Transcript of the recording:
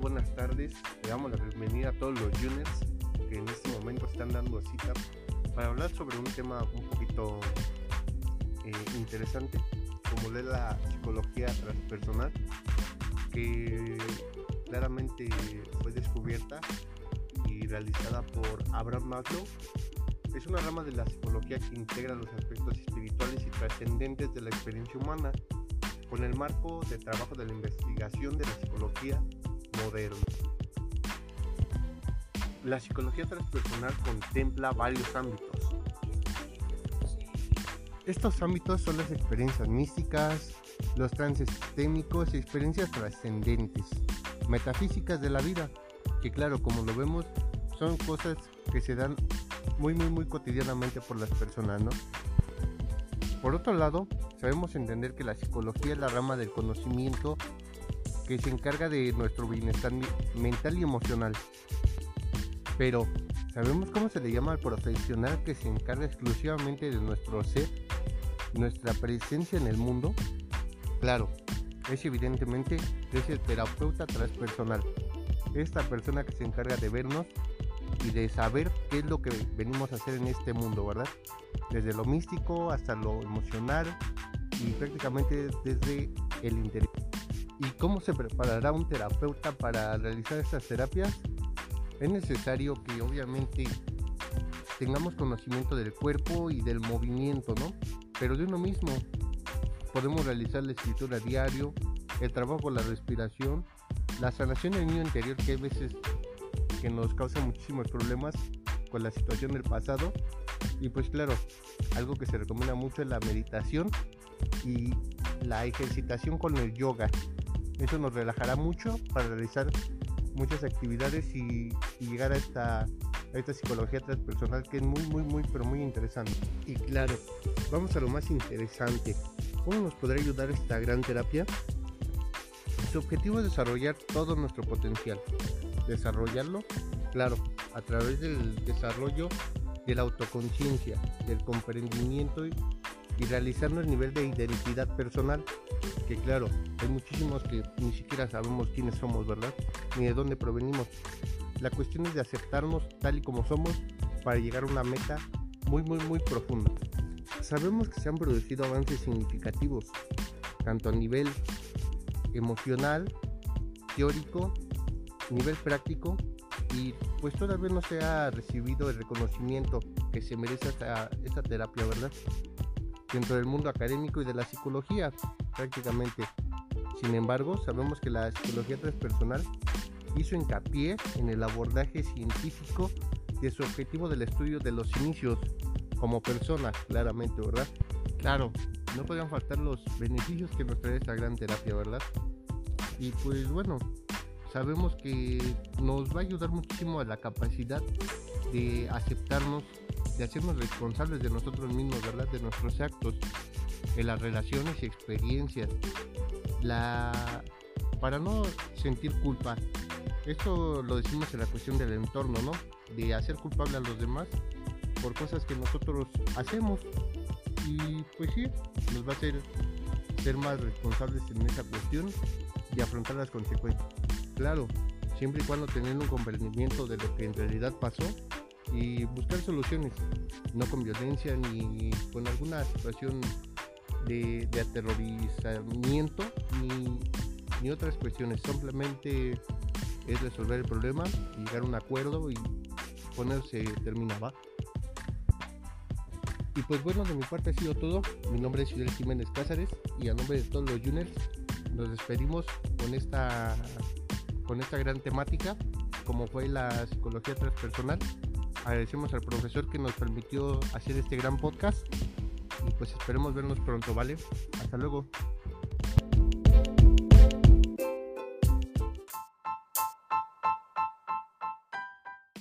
buenas tardes. Le damos la bienvenida a todos los Juners que en este momento están dando cita para hablar sobre un tema un poquito eh, interesante, como es la psicología transpersonal, que claramente fue descubierta y realizada por Abraham Maslow. Es una rama de la psicología que integra los aspectos espirituales y trascendentes de la experiencia humana con el marco de trabajo de la investigación de la psicología moderna. La psicología transpersonal contempla varios ámbitos. Estos ámbitos son las experiencias místicas, los trances sistémicos y experiencias trascendentes, metafísicas de la vida, que claro, como lo vemos, son cosas que se dan muy muy muy cotidianamente por las personas, ¿no? Por otro lado, sabemos entender que la psicología es la rama del conocimiento que se encarga de nuestro bienestar mental y emocional. Pero, ¿sabemos cómo se le llama al profesional que se encarga exclusivamente de nuestro ser, nuestra presencia en el mundo? Claro, es evidentemente es el terapeuta transpersonal. Esta persona que se encarga de vernos y de saber qué es lo que venimos a hacer en este mundo, ¿verdad? desde lo místico hasta lo emocional y prácticamente desde el interior. ¿Y cómo se preparará un terapeuta para realizar estas terapias? Es necesario que obviamente tengamos conocimiento del cuerpo y del movimiento, ¿no? Pero de uno mismo. Podemos realizar la escritura diario, el trabajo la respiración, la sanación del niño interior que hay veces que nos causa muchísimos problemas con la situación del pasado y pues claro, algo que se recomienda mucho es la meditación y la ejercitación con el yoga. Eso nos relajará mucho para realizar muchas actividades y, llegar a esta, esta psicología transpersonal que es muy, muy, muy, pero muy interesante. Y claro, vamos a lo más interesante. ¿Cómo nos podrá ayudar esta gran terapia? Su objetivo es desarrollar todo nuestro potencial. Desarrollarlo, claro, a través del desarrollo de la autoconciencia, del comprendimiento y, realizarnos el nivel de identidad personal, que claro, hay muchísimos que ni siquiera sabemos quiénes somos, ¿verdad? Ni de dónde provenimos. La cuestión es de aceptarnos tal y como somos para llegar a una meta muy, muy, muy profunda. Sabemos que se han producido avances significativos, tanto a nivel emocional, teórico, nivel práctico y pues todavía no se ha recibido el reconocimiento que se merece esta, esta terapia, ¿verdad? Dentro del mundo académico y de la psicología, prácticamente. Sin embargo, sabemos que la psicología transpersonal hizo hincapié en el abordaje científico de su objetivo del estudio de los inicios como persona, claramente, ¿verdad? Claro, no podían faltar los beneficios que nos trae esta gran terapia, ¿verdad? Y pues bueno, sabemos que nos va a ayudar muchísimo a la capacidad de aceptarnos, de hacernos responsables de nosotros mismos, ¿verdad? De nuestros actos, de las relaciones y experiencias. La... Para no sentir culpa. Esto lo decimos en la cuestión del entorno, ¿no? De hacer culpable a los demás por cosas que nosotros hacemos. Y pues sí, nos va a hacer ser más responsables en esa cuestión y afrontar las consecuencias claro, siempre y cuando teniendo un comprendimiento de lo que en realidad pasó y buscar soluciones, no con violencia ni con alguna situación de, aterrorizamiento ni, ni, otras cuestiones, simplemente es resolver el problema, llegar a un acuerdo y ponerse terminaba. Y pues bueno, de mi parte ha sido todo. Mi nombre es Fidel Jiménez Cázares y a nombre de todos los Juners nos despedimos con esta con esta gran temática como fue la psicología transpersonal. Agradecemos al profesor que nos permitió hacer este gran podcast y pues esperemos vernos pronto, ¿vale? Hasta luego.